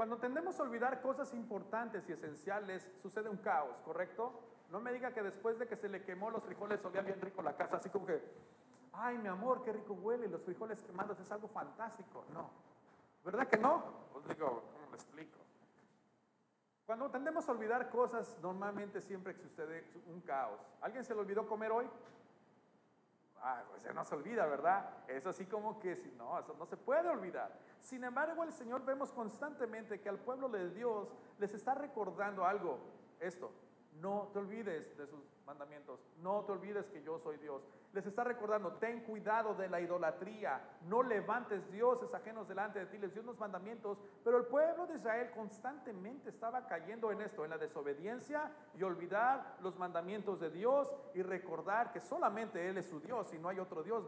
cuando tendemos a olvidar cosas importantes y esenciales, sucede un caos, ¿correcto? No me diga que después de que se le quemó los frijoles olía bien rico la casa, así como que, ay, mi amor, qué rico huele, los frijoles quemados es algo fantástico. No, ¿verdad que no? Os digo, ¿cómo lo explico? Cuando tendemos a olvidar cosas, normalmente siempre sucede un caos. ¿Alguien se le olvidó comer hoy? Ah, pues no se olvida, ¿verdad? Es así como que, no, eso no se puede olvidar. Sin embargo, el Señor vemos constantemente que al pueblo de Dios les está recordando algo, esto, no te olvides de sus mandamientos. No te olvides que yo soy Dios. Les está recordando, ten cuidado de la idolatría. No levantes dioses ajenos delante de ti. Les dio unos mandamientos. Pero el pueblo de Israel constantemente estaba cayendo en esto, en la desobediencia y olvidar los mandamientos de Dios y recordar que solamente Él es su Dios y no hay otro Dios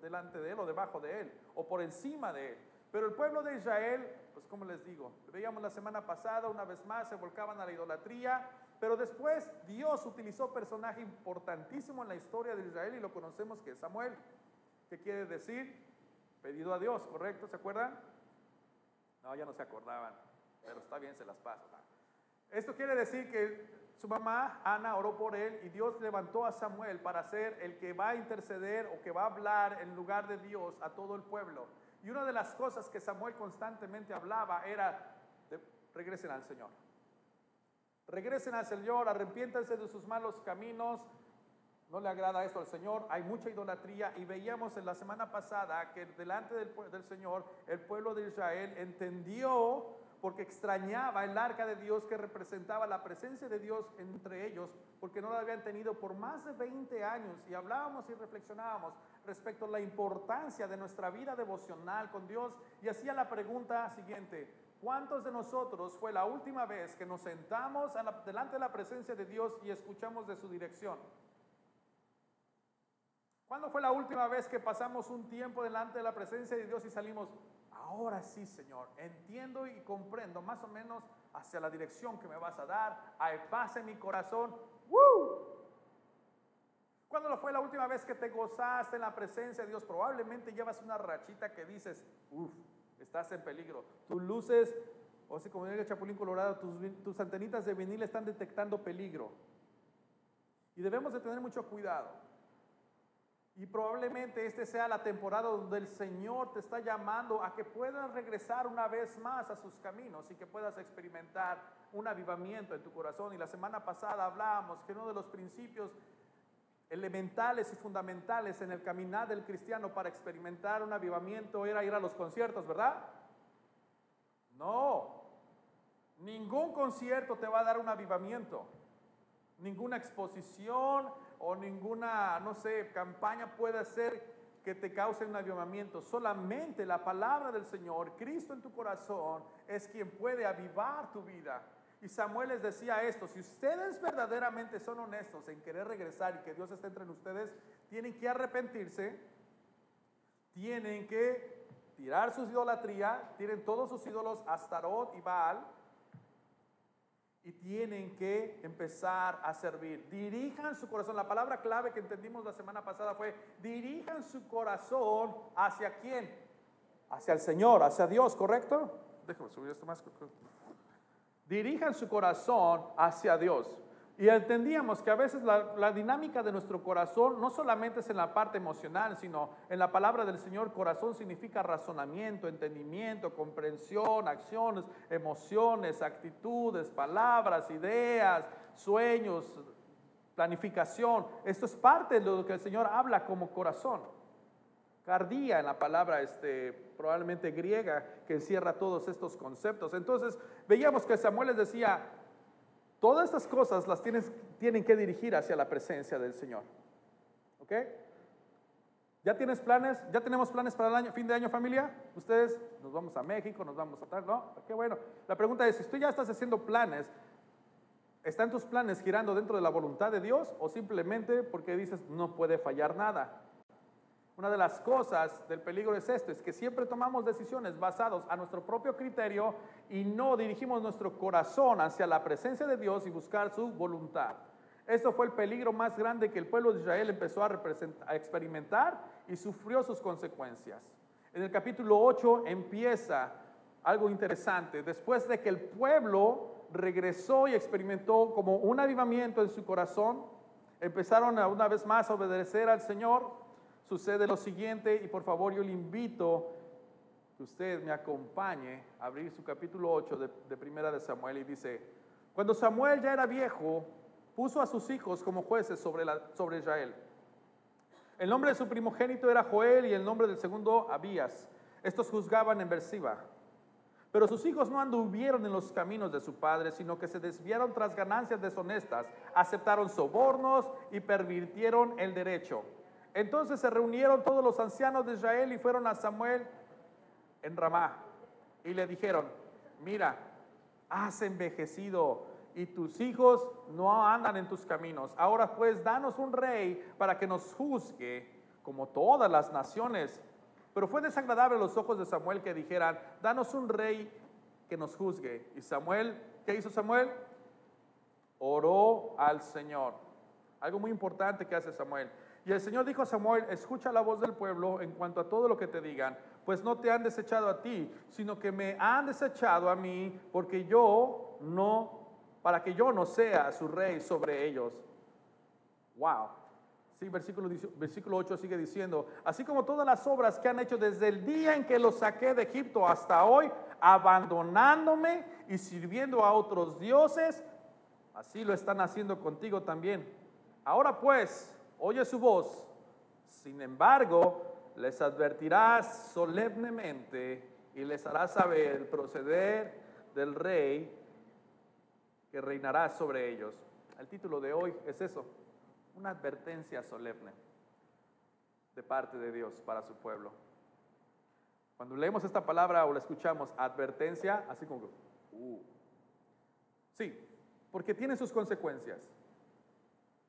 delante de Él o debajo de Él o por encima de Él. Pero el pueblo de Israel, pues como les digo, veíamos la semana pasada, una vez más se volcaban a la idolatría pero después Dios utilizó personaje importantísimo en la historia de Israel y lo conocemos que es Samuel. ¿Qué quiere decir? Pedido a Dios, ¿correcto? ¿Se acuerdan? No, ya no se acordaban, pero está bien, se las paso. Esto quiere decir que su mamá, Ana, oró por él y Dios levantó a Samuel para ser el que va a interceder o que va a hablar en lugar de Dios a todo el pueblo. Y una de las cosas que Samuel constantemente hablaba era, regresen al Señor. Regresen al Señor, arrepiéntanse de sus malos caminos. No le agrada esto al Señor. Hay mucha idolatría y veíamos en la semana pasada que delante del, del Señor el pueblo de Israel entendió porque extrañaba el arca de Dios que representaba la presencia de Dios entre ellos, porque no la habían tenido por más de 20 años. Y hablábamos y reflexionábamos respecto a la importancia de nuestra vida devocional con Dios y hacía la pregunta siguiente, ¿Cuántos de nosotros fue la última vez que nos sentamos delante de la presencia de Dios y escuchamos de su dirección? ¿Cuándo fue la última vez que pasamos un tiempo delante de la presencia de Dios y salimos, ahora sí, Señor, entiendo y comprendo más o menos hacia la dirección que me vas a dar, hay paz en mi corazón? ¡Woo! ¿Cuándo fue la última vez que te gozaste en la presencia de Dios? Probablemente llevas una rachita que dices, uff, estás en peligro. Tus luces, o si como el Chapulín Colorado, tus, tus antenitas de vinil están detectando peligro. Y debemos de tener mucho cuidado. Y probablemente este sea la temporada donde el Señor te está llamando a que puedas regresar una vez más a sus caminos y que puedas experimentar un avivamiento en tu corazón. Y la semana pasada hablábamos que uno de los principios elementales y fundamentales en el caminar del cristiano para experimentar un avivamiento era ir a los conciertos, ¿verdad? No, ningún concierto te va a dar un avivamiento, ninguna exposición o ninguna, no sé, campaña puede hacer que te cause un avivamiento. Solamente la palabra del Señor, Cristo en tu corazón, es quien puede avivar tu vida. Y Samuel les decía esto, si ustedes verdaderamente son honestos en querer regresar y que Dios esté entre ustedes, tienen que arrepentirse, tienen que tirar su idolatría, tienen todos sus ídolos, Astarot y Baal, y tienen que empezar a servir. Dirijan su corazón. La palabra clave que entendimos la semana pasada fue, dirijan su corazón hacia quién? Hacia el Señor, hacia Dios, ¿correcto? Déjame subir esto más dirijan su corazón hacia Dios. Y entendíamos que a veces la, dinámica de nuestro corazón no solamente es en la parte emocional, sino en la palabra del Señor, corazón significa razonamiento, entendimiento, comprensión, acciones, emociones, actitudes, palabras, ideas, sueños, planificación. Esto es parte de lo que el Señor habla como corazón. Cardía en la palabra este, probablemente griega que encierra todos estos conceptos. Entonces veíamos que Samuel les decía, todas estas cosas las tienes, tienen que dirigir hacia la presencia del Señor. ¿Ok? ¿Ya tienes planes? ¿Ya tenemos planes para el año, fin de año familia? Ustedes, nos vamos a México, nos vamos a tal, ¿no? Qué bueno. La pregunta es, si tú ya estás haciendo planes, ¿están tus planes girando dentro de la voluntad de Dios o simplemente porque dices, no puede fallar nada? Una de las cosas del peligro es esto, es que siempre tomamos decisiones basadas a nuestro propio criterio y no dirigimos nuestro corazón hacia la presencia de Dios y buscar su voluntad. Esto fue el peligro más grande que el pueblo de Israel empezó a, a experimentar y sufrió sus consecuencias. En el capítulo 8 empieza algo interesante. Después de que el pueblo regresó y experimentó como un avivamiento en su corazón, empezaron a una vez más a obedecer al Señor, sucede lo siguiente y por favor yo le invito que usted me acompañe a abrir su capítulo 8 de, Primera de Samuel y dice, cuando Samuel ya era viejo, puso a sus hijos como jueces sobre, la, sobre Israel. El nombre de su primogénito era Joel y el nombre del segundo Abías. Estos juzgaban en Bersiba. Pero sus hijos no anduvieron en los caminos de su padre, sino que se desviaron tras ganancias deshonestas, aceptaron sobornos y pervirtieron el derecho. Entonces se reunieron todos los ancianos de Israel y fueron a Samuel en Ramá y le dijeron, mira, has envejecido y tus hijos no andan en tus caminos. Ahora pues danos un rey para que nos juzgue como todas las naciones pero fue desagradable a los ojos de Samuel que dijeran, danos un rey que nos juzgue. Y Samuel, ¿qué hizo Samuel? Oró al Señor. Algo muy importante que hace Samuel. Y el Señor dijo a Samuel, escucha la voz del pueblo en cuanto a todo lo que te digan, pues no te han desechado a ti, sino que me han desechado a mí, porque yo no, para que yo no sea su rey sobre ellos. Wow. Sí, versículo, versículo 8 sigue diciendo, así como todas las obras que han hecho desde el día en que los saqué de Egipto hasta hoy, abandonándome y sirviendo a otros dioses, así lo están haciendo contigo también. Ahora pues, oye su voz, sin embargo, les advertirás solemnemente y les harás saber el proceder del rey que reinará sobre ellos. El título de hoy es eso, una advertencia solemne de parte de Dios para su pueblo. Cuando leemos esta palabra o la escuchamos, advertencia, así como, uh. sí, porque tiene sus consecuencias.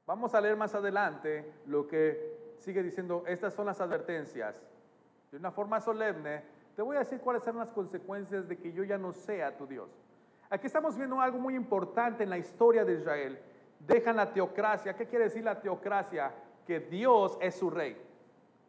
Vamos a leer más adelante lo que sigue diciendo, estas son las advertencias. De una forma solemne, te voy a decir cuáles son las consecuencias de que yo ya no sea tu Dios. Aquí estamos viendo algo muy importante en la historia de Israel dejan la teocracia. ¿Qué quiere decir la teocracia? Que Dios es su rey,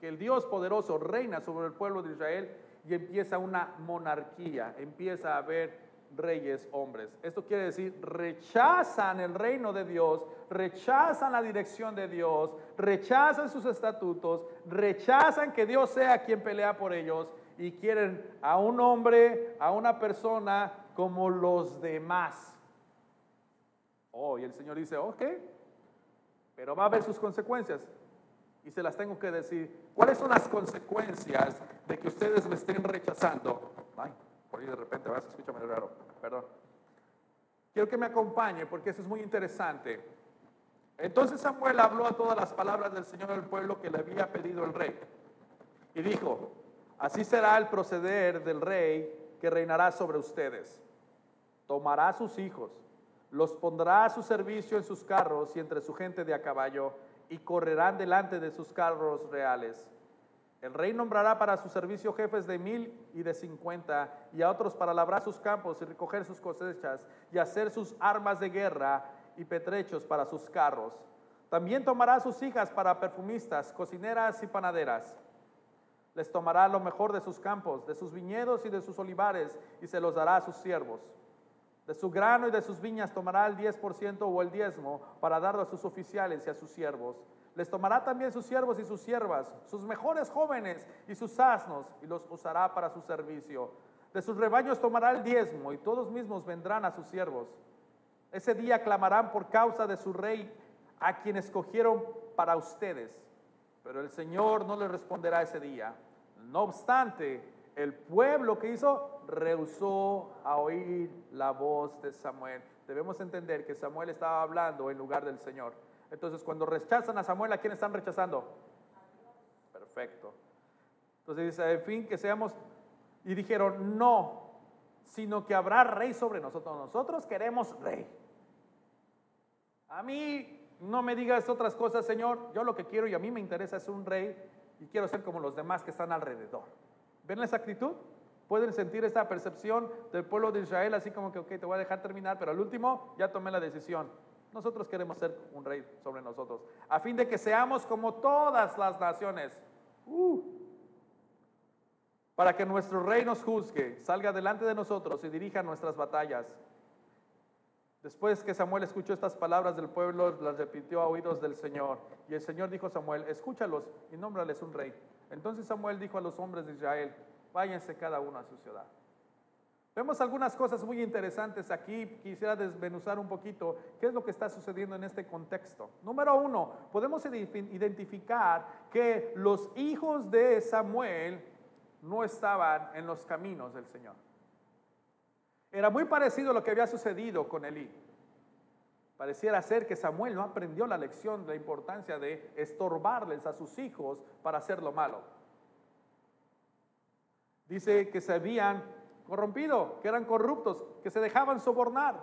que el Dios poderoso reina sobre el pueblo de Israel y empieza una monarquía, empieza a haber reyes hombres. Esto quiere decir, rechazan el reino de Dios, rechazan la dirección de Dios, rechazan sus estatutos, rechazan que Dios sea quien pelea por ellos y quieren a un hombre, a una persona como los demás. Oh, y el Señor dice, ok, pero va a haber sus consecuencias. Y se las tengo que decir. ¿Cuáles son las consecuencias de que ustedes me estén rechazando? Ay, por ahí de repente vas, escúchame raro, perdón. Quiero que me acompañe porque eso es muy interesante. Entonces Samuel habló a todas las palabras del Señor del pueblo que le había pedido el rey. Y dijo, así será el proceder del rey que reinará sobre ustedes. Tomará sus hijos los pondrá a su servicio en sus carros y entre su gente de a caballo, y correrán delante de sus carros reales. El rey nombrará para su servicio jefes de mil y de cincuenta, y a otros para labrar sus campos y recoger sus cosechas, y hacer sus armas de guerra y petrechos para sus carros. También tomará a sus hijas para perfumistas, cocineras y panaderas. Les tomará lo mejor de sus campos, de sus viñedos y de sus olivares, y se los dará a sus siervos de su grano y de sus viñas tomará el 10% o el diezmo para darlo a sus oficiales y a sus siervos. Les tomará también sus siervos y sus siervas, sus mejores jóvenes y sus asnos, y los usará para su servicio. De sus rebaños tomará el diezmo, y todos mismos vendrán a sus siervos. Ese día clamarán por causa de su rey, a quien escogieron para ustedes. Pero el Señor no les responderá ese día. No obstante, el pueblo que hizo rehusó a oír la voz de Samuel. Debemos entender que Samuel estaba hablando en lugar del Señor. Entonces, cuando rechazan a Samuel, ¿a quién están rechazando? Perfecto. Entonces dice, en fin, que seamos, y dijeron, no, sino que habrá rey sobre nosotros. Nosotros queremos rey. A mí no me digas otras cosas, Señor. Yo lo que quiero y a mí me interesa es un rey y quiero ser como los demás que están alrededor. ¿Ven esa actitud? Pueden sentir esa percepción del pueblo de Israel, así como que, ok, te voy a dejar terminar, pero al último ya tomé la decisión. Nosotros queremos ser un rey sobre nosotros, a fin de que seamos como todas las naciones. Uh. para que nuestro rey nos juzgue, salga delante de nosotros y dirija nuestras batallas. Después que Samuel escuchó estas palabras del pueblo, las repitió a oídos del Señor. Y el Señor dijo a Samuel, escúchalos y nómbrales un rey. Entonces Samuel dijo a los hombres de Israel, váyanse cada uno a su ciudad. Vemos algunas cosas muy interesantes aquí. Quisiera desmenuzar un poquito qué es lo que está sucediendo en este contexto. Número uno, podemos identificar que los hijos de Samuel no estaban en los caminos del Señor. Era muy parecido a lo que había sucedido con Elí. Pareciera ser que Samuel no aprendió la lección la importancia de estorbarles a sus hijos para hacer lo malo. Dice que se habían corrompido, que eran corruptos, que se dejaban sobornar.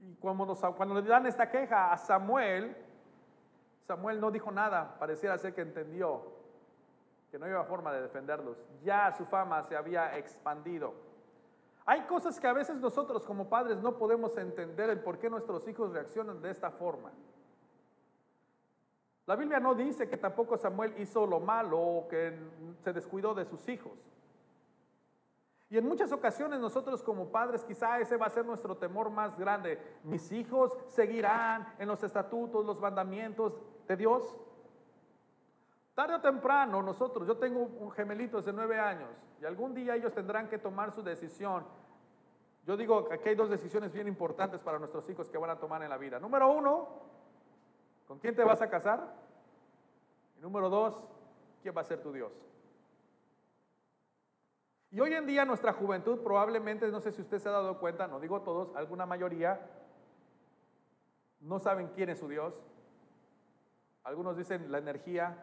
Y cuando, cuando le dan esta queja a Samuel, Samuel no dijo nada, pareciera ser que entendió que no había forma de defenderlos. Ya su fama se había expandido. Hay cosas que a veces nosotros como padres no podemos entender el por qué nuestros hijos reaccionan de esta forma. La Biblia no dice que tampoco Samuel hizo lo malo o que se descuidó de sus hijos. Y en muchas ocasiones nosotros como padres quizá ese va a ser nuestro temor más grande. Mis hijos seguirán en los estatutos, los mandamientos de Dios. Tarde o temprano nosotros, yo tengo un gemelito de nueve años y algún día ellos tendrán que tomar su decisión. Yo digo que aquí hay dos decisiones bien importantes para nuestros hijos que van a tomar en la vida. Número uno, ¿con quién te vas a casar? Y número dos, ¿quién va a ser tu Dios? Y hoy en día nuestra juventud probablemente, no sé si usted se ha dado cuenta, no digo todos, alguna mayoría, no saben quién es su Dios. Algunos dicen la energía,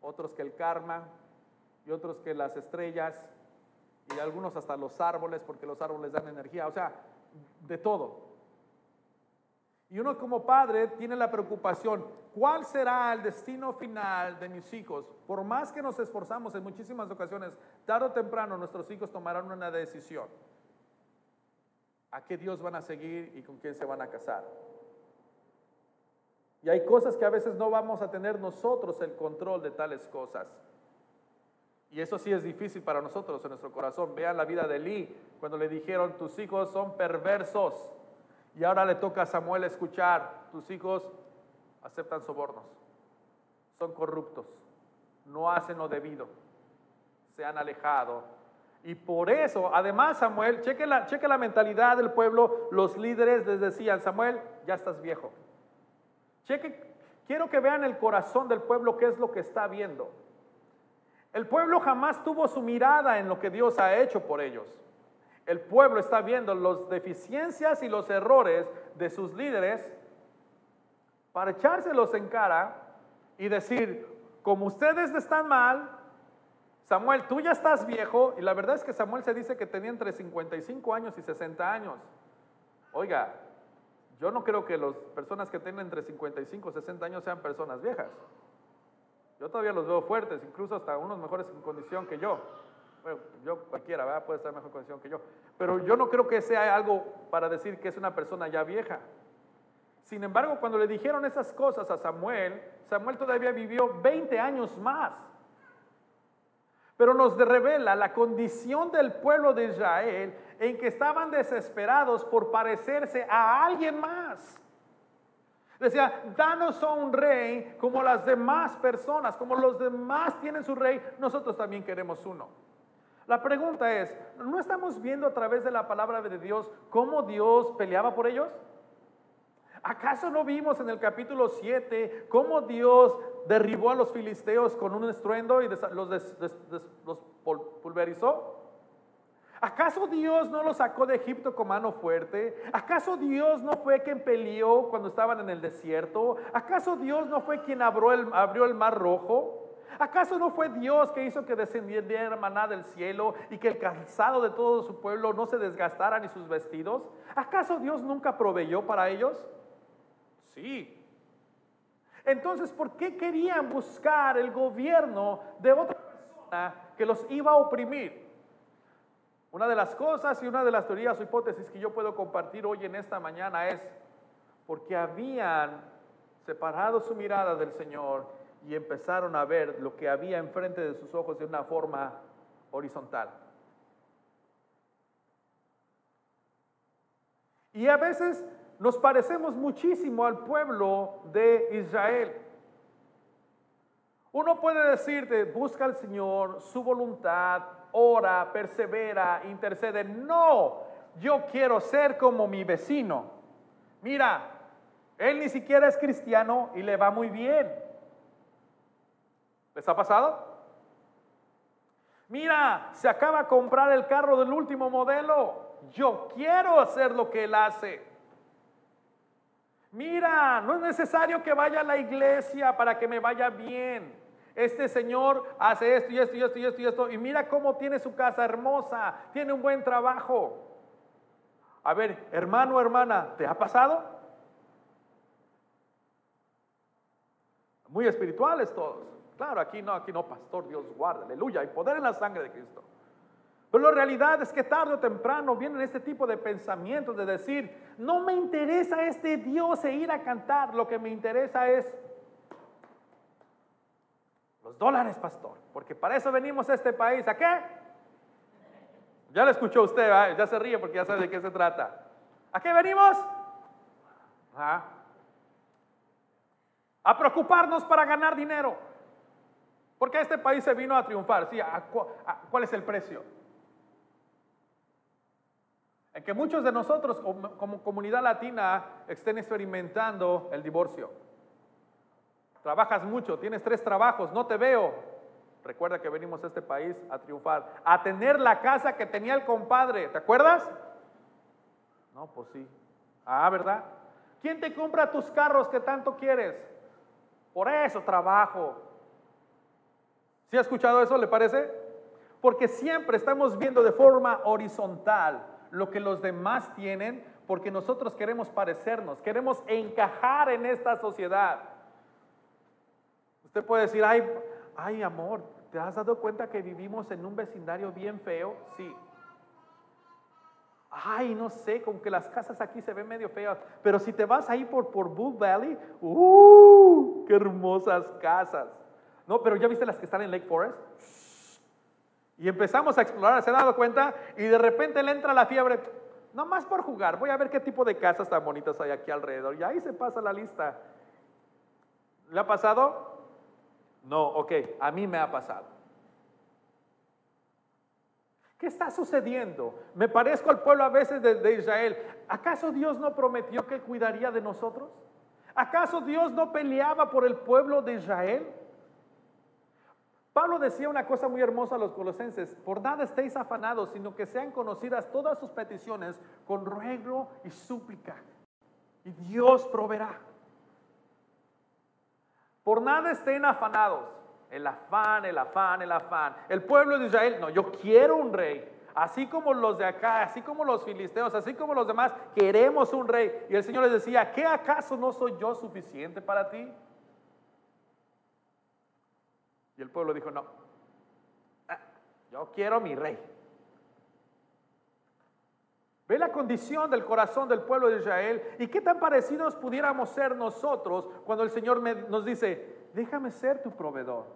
otros que el karma y otros que las estrellas y algunos hasta los árboles porque los árboles dan energía, o sea, de todo. Y uno como padre tiene la preocupación, ¿cuál será el destino final de mis hijos? Por más que nos esforzamos en muchísimas ocasiones, tarde o temprano nuestros hijos tomarán una decisión. ¿A qué Dios van a seguir y con quién se van a casar? Y hay cosas que a veces no vamos a tener nosotros el control de tales cosas. Y eso sí es difícil para nosotros en nuestro corazón. Vean la vida de Lee cuando le dijeron, tus hijos son perversos. Y ahora le toca a Samuel escuchar, tus hijos aceptan sobornos, son corruptos, no hacen lo debido, se han alejado. Y por eso, además Samuel, cheque la, cheque la mentalidad del pueblo, los líderes les decían, Samuel, ya estás viejo Cheque, quiero que vean el corazón del pueblo, qué es lo que está viendo. El pueblo jamás tuvo su mirada en lo que Dios ha hecho por ellos. El pueblo está viendo las deficiencias y los errores de sus líderes para echárselos en cara y decir, como ustedes están mal, Samuel, tú ya estás viejo, y la verdad es que Samuel se dice que tenía entre 55 años y 60 años. Oiga, yo no creo que las personas que tienen entre 55 y 60 años sean personas viejas. Yo todavía los veo fuertes, incluso hasta unos mejores en condición que yo. Bueno, yo cualquiera ¿verdad? puede estar en mejor condición que yo. Pero yo no creo que sea algo para decir que es una persona ya vieja. Sin embargo, cuando le dijeron esas cosas a Samuel, Samuel todavía vivió 20 años más. Pero nos revela la condición del pueblo de Israel en que estaban desesperados por parecerse a alguien más. Decía, danos a un rey como las demás personas, como los demás tienen su rey, nosotros también queremos uno. La pregunta es, ¿no estamos viendo a través de la palabra de Dios cómo Dios peleaba por ellos? ¿Acaso no vimos en el capítulo 7 cómo Dios derribó a los filisteos con un estruendo y los, pulverizó? ¿Acaso Dios no los sacó de Egipto con mano fuerte? ¿Acaso Dios no fue quien peleó cuando estaban en el desierto? ¿Acaso Dios no fue quien abrió el, abrió el mar rojo? ¿Acaso no fue Dios que hizo que descendiera maná del cielo y que el calzado de todo su pueblo no se desgastara ni sus vestidos? ¿Acaso Dios nunca proveyó para ellos? Sí. Entonces, ¿por qué querían buscar el gobierno de otra persona que los iba a oprimir? Una de las cosas y una de las teorías o hipótesis que yo puedo compartir hoy en esta mañana es porque habían separado su mirada del Señor y empezaron a ver lo que había enfrente de sus ojos de una forma horizontal. Y a veces nos parecemos muchísimo al pueblo de Israel. Uno puede decirte, busca al Señor, su voluntad, ora, persevera, intercede. No, yo quiero ser como mi vecino. Mira, él ni siquiera es cristiano y le va muy bien. ¿Les ha pasado? Mira, se acaba de comprar el carro del último modelo. Yo quiero hacer lo que él hace. Mira, no es necesario que vaya a la iglesia para que me vaya bien. Este señor hace esto y esto y esto y esto y esto. Y mira cómo tiene su casa hermosa, tiene un buen trabajo. A ver, hermano, hermana, ¿te ha pasado? Muy espirituales todos. Claro, aquí no, aquí no, pastor, Dios guarda, aleluya, hay poder en la sangre de Cristo. Pero la realidad es que tarde o temprano vienen este tipo de pensamientos de decir, no me interesa este Dios e ir a cantar, lo que me interesa es los dólares, pastor, porque para eso venimos a este país. ¿A qué? Ya lo escuchó usted, ya se ríe porque ya sabe de qué se trata. ¿A qué venimos? A preocuparnos para ganar dinero. Porque este país se vino a triunfar. Sí, ¿cuál es el precio? En que muchos de nosotros como comunidad latina estén experimentando el divorcio. Trabajas mucho, tienes tres trabajos, no te veo. Recuerda que venimos a este país a triunfar, a tener la casa que tenía el compadre, ¿te acuerdas? No, pues sí. Ah, ¿verdad? ¿Quién te compra tus carros que tanto quieres? Por eso trabajo. ¿Sí ha escuchado eso, le parece? Porque siempre estamos viendo de forma horizontal lo que los demás tienen, porque nosotros queremos parecernos, queremos encajar en esta sociedad. Usted puede decir, ay, ay amor, ¿te has dado cuenta que vivimos en un vecindario bien feo? Sí. Ay, no sé, como que las casas aquí se ven medio feas, pero si te vas ahí por, por Bull Valley, ¡uh! ¡Qué hermosas casas! No, pero ya viste las que están en Lake Forest. Y empezamos a explorar, ¿se ha dado cuenta? Y de repente le entra la fiebre, no más por jugar, voy a ver qué tipo de casas tan bonitas hay aquí alrededor. Y ahí se pasa la lista. ¿Le ha pasado? No, ok, a mí me ha pasado. ¿Qué está sucediendo? Me parezco al pueblo a veces de, Israel. ¿Acaso Dios no prometió que cuidaría de nosotros? ¿Acaso Dios no peleaba por el pueblo de Israel? Pablo decía una cosa muy hermosa a los colosenses, por nada estéis afanados, sino que sean conocidas todas sus peticiones con ruego y súplica. Y Dios proveerá. Por nada estén afanados. El afán, el afán, el afán. El pueblo de Israel, no, yo quiero un rey. Así como los de acá, así como los filisteos, así como los demás, queremos un rey. Y el Señor les decía, ¿qué acaso no soy yo suficiente para ti? Y el pueblo dijo, no, ah, yo quiero mi rey. Ve la condición del corazón del pueblo de Israel y qué tan parecidos pudiéramos ser nosotros cuando el Señor nos dice, déjame ser tu proveedor,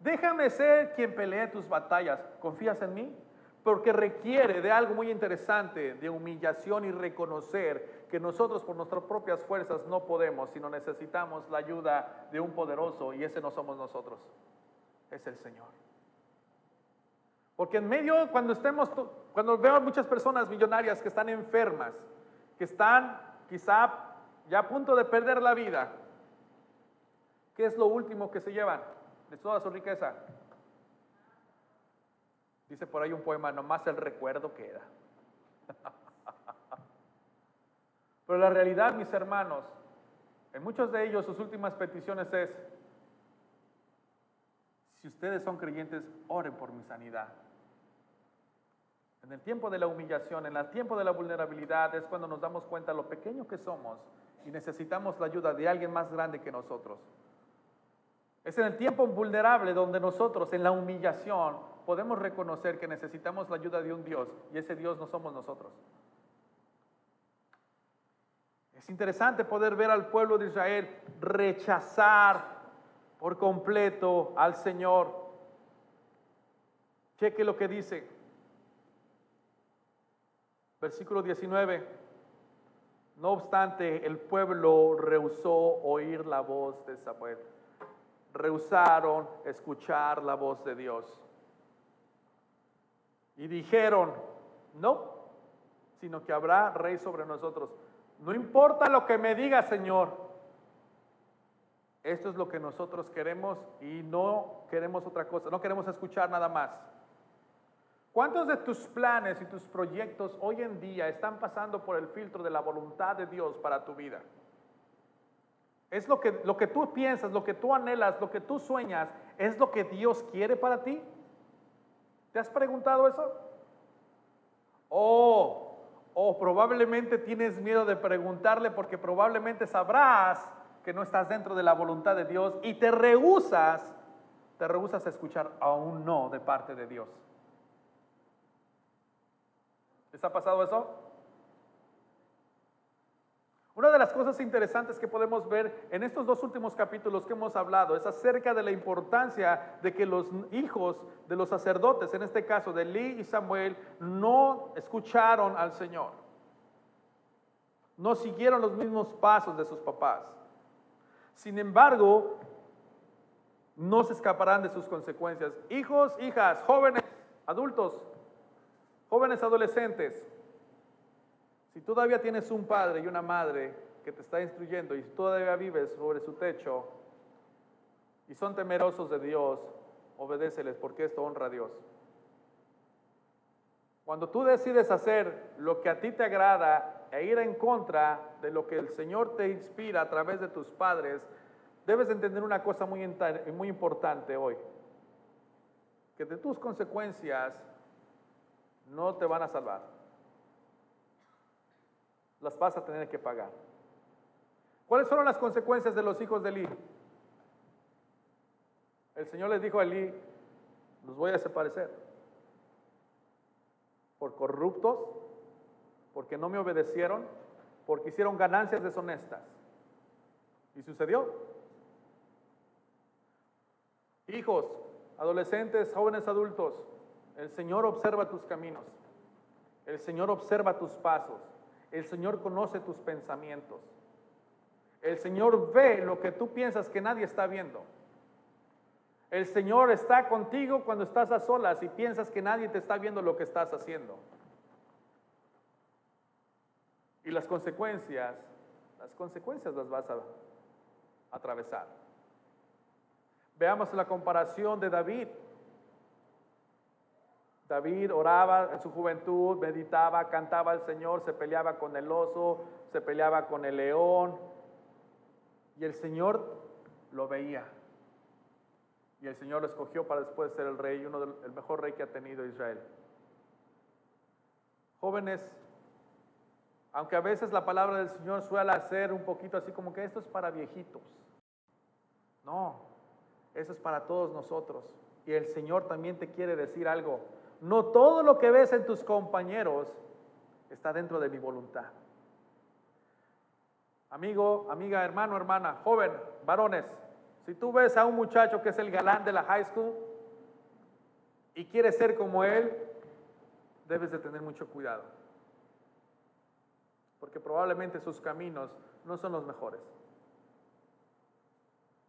déjame ser quien pelee tus batallas, ¿confías en mí? Porque requiere de algo muy interesante, de humillación y reconocer que nosotros por nuestras propias fuerzas no podemos, sino necesitamos la ayuda de un poderoso y ese no somos nosotros, es el Señor. Porque en medio, cuando estemos, cuando veo muchas personas millonarias que están enfermas, que están quizá ya a punto de perder la vida, ¿qué es lo último que se llevan de toda su riqueza? Dice por ahí un poema, nomás el recuerdo queda. Pero la realidad, mis hermanos, en muchos de ellos sus últimas peticiones es, si ustedes son creyentes, oren por mi sanidad. En el tiempo de la humillación, en el tiempo de la vulnerabilidad, es cuando nos damos cuenta lo pequeño que somos y necesitamos la ayuda de alguien más grande que nosotros. Es en el tiempo vulnerable donde nosotros, en la humillación, podemos reconocer que necesitamos la ayuda de un Dios y ese Dios no somos nosotros. Es interesante poder ver al pueblo de Israel rechazar por completo al Señor. Cheque lo que dice. Versículo 19. No obstante, el pueblo rehusó oír la voz de Samuel. Rehusaron escuchar la voz de Dios. Y dijeron, no, sino que habrá rey sobre nosotros. No importa lo que me diga, Señor. Esto es lo que nosotros queremos y no queremos otra cosa, no queremos escuchar nada más. ¿Cuántos de tus planes y tus proyectos hoy en día están pasando por el filtro de la voluntad de Dios para tu vida? ¿Es lo que, lo que tú piensas, lo que tú anhelas, lo que tú sueñas, es lo que Dios quiere para ti? ¿Te has preguntado eso? O o probablemente tienes miedo de preguntarle porque probablemente sabrás que no estás dentro de la voluntad de Dios y te rehusas, te rehusas a escuchar a un no de parte de Dios. ¿Les ha pasado eso? Una de las cosas interesantes que podemos ver en estos dos últimos capítulos que hemos hablado es acerca de la importancia de que los hijos de los sacerdotes, en este caso de Lee y Samuel, no escucharon al Señor. No siguieron los mismos pasos de sus papás. Sin embargo, no se escaparán de sus consecuencias. Hijos, hijas, jóvenes, adultos, jóvenes adolescentes, si todavía tienes un padre y una madre que te está instruyendo y todavía vives sobre su techo y son temerosos de Dios, obedéceles porque esto honra a Dios. Cuando tú decides hacer lo que a ti te agrada e ir en contra de lo que el Señor te inspira a través de tus padres, debes entender una cosa muy, muy importante hoy. Que de tus consecuencias no te van a salvar las vas a tener que pagar. ¿Cuáles fueron las consecuencias de los hijos de Eli? El Señor les dijo a Eli, los voy a desaparecer. Por corruptos, porque no me obedecieron, porque hicieron ganancias deshonestas. Y sucedió. Hijos, adolescentes, jóvenes adultos, el Señor observa tus caminos. El Señor observa tus pasos. El Señor conoce tus pensamientos. El Señor ve lo que tú piensas que nadie está viendo. El Señor está contigo cuando estás a solas y piensas que nadie te está viendo lo que estás haciendo. Y las consecuencias, las consecuencias las vas a atravesar. Veamos la comparación de David David oraba en su juventud, meditaba, cantaba al Señor, se peleaba con el oso, se peleaba con el león. Y el Señor lo veía. Y el Señor lo escogió para después ser el rey, uno del, el mejor rey que ha tenido Israel. Jóvenes, aunque a veces la palabra del Señor suele ser un poquito así como que esto es para viejitos. No, eso es para todos nosotros. Y el Señor también te quiere decir algo. No todo lo que ves en tus compañeros está dentro de mi voluntad. Amigo, amiga, hermano, hermana, joven, varones, si tú ves a un muchacho que es el galán de la high school y quieres ser como él, debes de tener mucho cuidado. Porque probablemente sus caminos no son los mejores.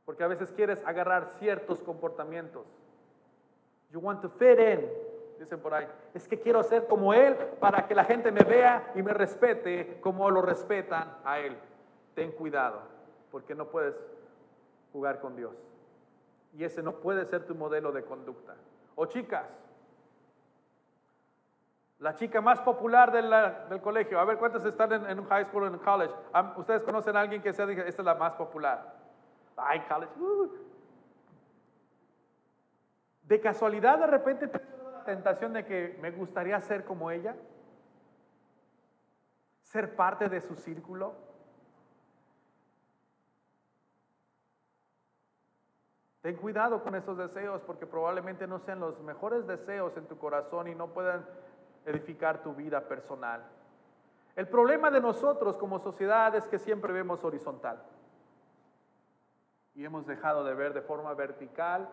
Porque a veces quieres agarrar ciertos comportamientos. You want to fit in dicen por ahí. Es que quiero ser como Él para que la gente me vea y me respete como lo respetan a Él. Ten cuidado, porque no puedes jugar con Dios. Y ese no puede ser tu modelo de conducta. O chicas, la chica más popular del colegio. A ver, ¿cuántos están en, un high school o en college? ¿Ustedes conocen a alguien que sea, esta es la más popular? Ay, college. Uh. De casualidad, de repente tentación de que me gustaría ser como ella? ¿Ser parte de su círculo? Ten cuidado con esos deseos porque probablemente no sean los mejores deseos en tu corazón y no puedan edificar tu vida personal. El problema de nosotros como sociedad es que siempre vemos horizontal. y hemos dejado de ver de forma vertical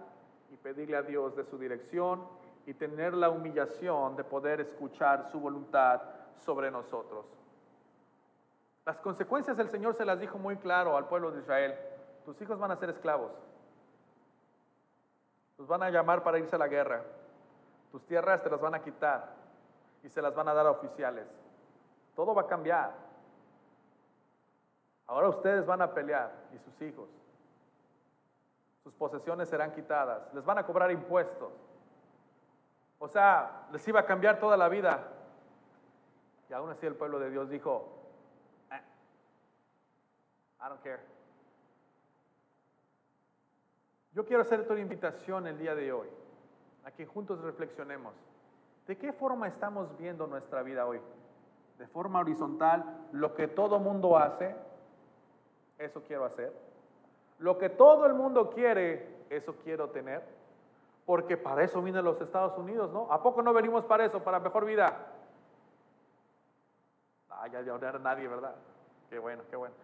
y pedirle a Dios de su dirección y tener la humillación de poder escuchar su voluntad sobre nosotros. Las consecuencias el Señor se las dijo muy claro al pueblo de Israel. Tus hijos van a ser esclavos. Los van a llamar para irse a la guerra. Tus tierras te las van a quitar y se las van a dar a oficiales. Todo va a cambiar. Ahora ustedes van a pelear y sus hijos. Sus posesiones serán quitadas. Les van a cobrar impuestos. O sea, les iba a cambiar toda la vida. Y aún así el pueblo de Dios dijo, eh, I don't care. Yo quiero hacerte una invitación el día de hoy, a que juntos reflexionemos. ¿De qué forma estamos viendo nuestra vida hoy? ¿De forma horizontal? ¿Lo que todo mundo hace? Eso quiero hacer. ¿Lo que todo el mundo quiere? Eso quiero tener porque para eso vienen los Estados Unidos, ¿no? ¿A poco no venimos para eso, para mejor vida? Ah, ya no era nadie, ¿verdad? Qué bueno, qué bueno.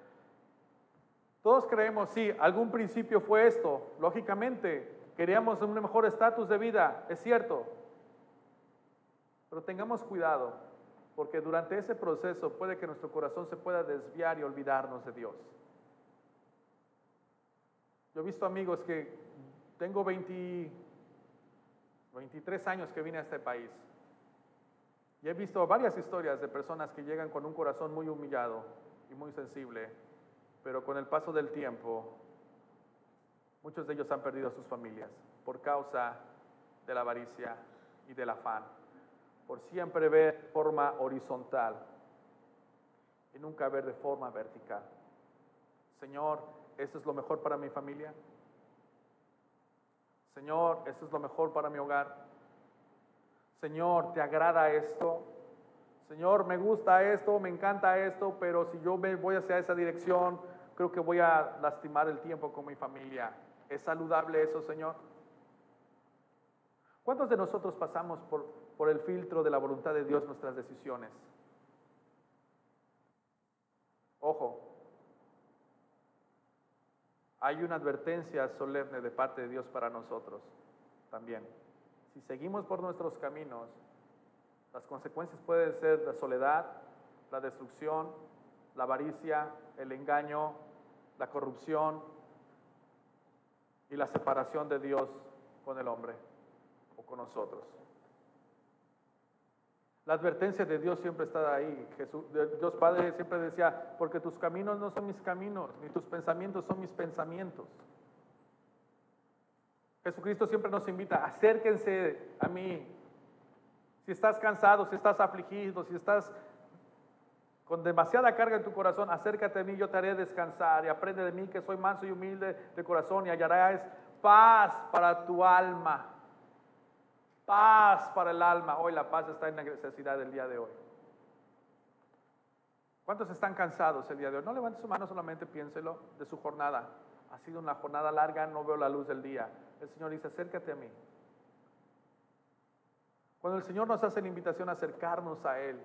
Todos creemos, sí, algún principio fue esto, lógicamente, queríamos un mejor estatus de vida, es cierto. Pero tengamos cuidado, porque durante ese proceso puede que nuestro corazón se pueda desviar y olvidarnos de Dios. Yo he visto amigos que tengo 20, 23 años que vine a este país. Y he visto varias historias de personas que llegan con un corazón muy humillado y muy sensible, pero con el paso del tiempo, muchos de ellos han perdido a sus familias por causa de la avaricia y del afán, por siempre ver de forma horizontal y nunca ver de forma vertical. Señor, ¿esto es lo mejor para mi familia? Señor, esto es lo mejor para mi hogar. Señor, ¿te agrada esto? Señor, me gusta esto, me encanta esto, pero si yo voy hacia esa dirección, creo que voy a lastimar el tiempo con mi familia. ¿Es saludable eso, Señor? ¿Cuántos de nosotros pasamos por, por el filtro de la voluntad de Dios nuestras decisiones? Ojo, hay una advertencia solemne de parte de Dios para nosotros también. Si seguimos por nuestros caminos, las consecuencias pueden ser la soledad, la destrucción, la avaricia, el engaño, la corrupción y la separación de Dios con el hombre o con nosotros. La advertencia de Dios siempre está ahí. Jesús, Dios Padre siempre decía, porque tus caminos no son mis caminos, ni tus pensamientos son mis pensamientos. Jesucristo siempre nos invita, acérquense a mí. Si estás cansado, si estás afligido, si estás con demasiada carga en tu corazón, acércate a mí, yo te haré descansar y aprende de mí que soy manso y humilde de corazón y hallarás paz para tu alma paz para el alma. Hoy la paz está en la necesidad del día de hoy. ¿Cuántos están cansados el día de hoy? No levante su mano, solamente piénselo de su jornada. Ha sido una jornada larga, no veo la luz del día. El Señor dice, acércate a mí. Cuando el Señor nos hace la invitación a acercarnos a Él,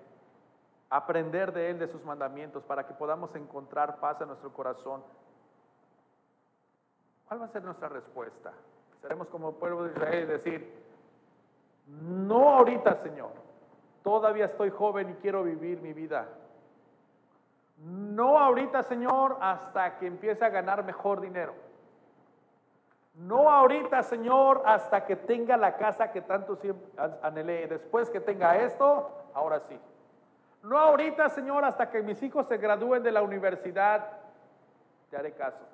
aprender de Él, de sus mandamientos, para que podamos encontrar paz en nuestro corazón, ¿cuál va a ser nuestra respuesta? Seremos como pueblo de Israel y decir, no ahorita, Señor. Todavía estoy joven y quiero vivir mi vida. No ahorita, Señor, hasta que empiece a ganar mejor dinero. No ahorita, Señor, hasta que tenga la casa que tanto anhelé. Después que tenga esto, ahora sí. No ahorita, Señor, hasta que mis hijos se gradúen de la universidad. Te haré caso.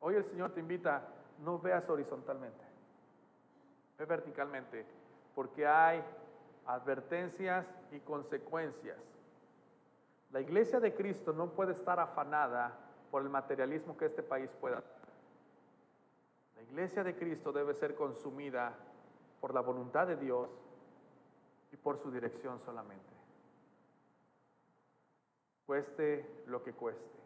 Hoy el Señor te invita, no veas horizontalmente verticalmente, porque hay advertencias y consecuencias. La iglesia de Cristo no puede estar afanada por el materialismo que este país pueda. La iglesia de Cristo debe ser consumida por la voluntad de Dios y por su dirección solamente. Cueste lo que cueste.